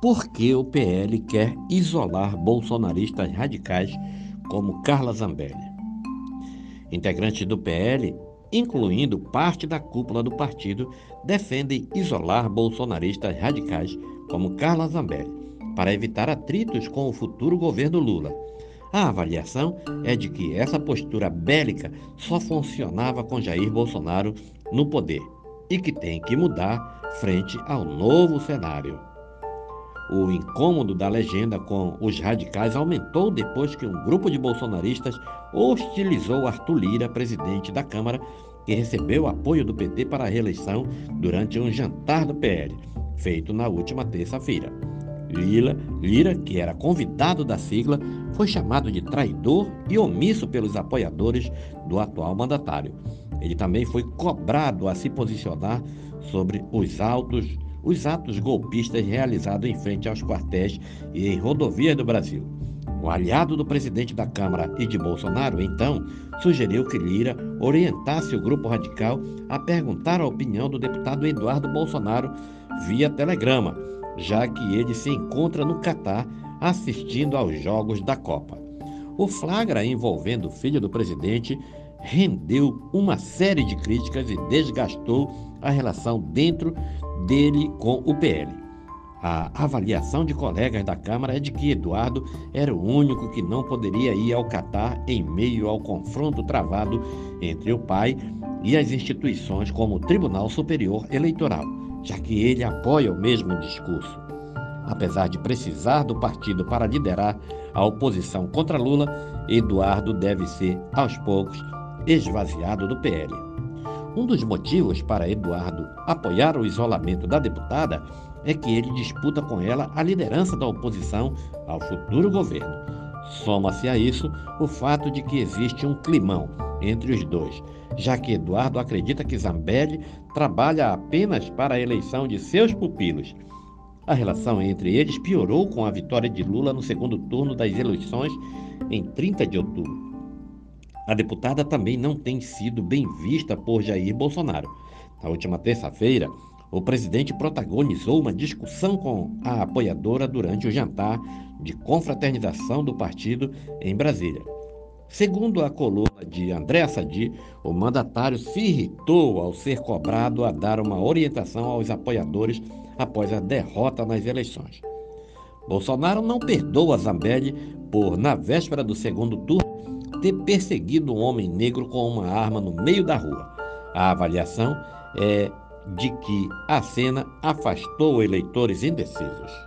Por que o PL quer isolar bolsonaristas radicais como Carla Zambelli? Integrantes do PL, incluindo parte da cúpula do partido, defendem isolar bolsonaristas radicais como Carla Zambelli, para evitar atritos com o futuro governo Lula. A avaliação é de que essa postura bélica só funcionava com Jair Bolsonaro no poder e que tem que mudar frente ao novo cenário. O incômodo da legenda com os radicais aumentou depois que um grupo de bolsonaristas hostilizou Arthur Lira, presidente da Câmara, que recebeu apoio do PT para a reeleição durante um jantar do PL, feito na última terça-feira. Lira, Lira, que era convidado da sigla, foi chamado de traidor e omisso pelos apoiadores do atual mandatário. Ele também foi cobrado a se posicionar sobre os autos os atos golpistas realizados em frente aos quartéis e em rodovias do Brasil. O aliado do presidente da Câmara e de Bolsonaro, então, sugeriu que Lira orientasse o grupo radical a perguntar a opinião do deputado Eduardo Bolsonaro via telegrama, já que ele se encontra no Catar assistindo aos jogos da Copa. O flagra envolvendo o filho do presidente rendeu uma série de críticas e desgastou a relação dentro dele com o PL. A avaliação de colegas da Câmara é de que Eduardo era o único que não poderia ir ao Catar em meio ao confronto travado entre o pai e as instituições como o Tribunal Superior Eleitoral, já que ele apoia o mesmo discurso. Apesar de precisar do partido para liderar a oposição contra Lula, Eduardo deve ser, aos poucos, esvaziado do PL. Um dos motivos para Eduardo apoiar o isolamento da deputada é que ele disputa com ela a liderança da oposição ao futuro governo. Soma-se a isso o fato de que existe um climão entre os dois, já que Eduardo acredita que Zambelli trabalha apenas para a eleição de seus pupilos. A relação entre eles piorou com a vitória de Lula no segundo turno das eleições em 30 de outubro. A deputada também não tem sido bem vista por Jair Bolsonaro. Na última terça-feira, o presidente protagonizou uma discussão com a apoiadora durante o jantar de confraternização do partido em Brasília. Segundo a coluna de André Sadi, o mandatário se irritou ao ser cobrado a dar uma orientação aos apoiadores após a derrota nas eleições. Bolsonaro não perdoa Zambelli por, na véspera do segundo turno, ter perseguido um homem negro com uma arma no meio da rua. A avaliação é de que a cena afastou eleitores indecisos.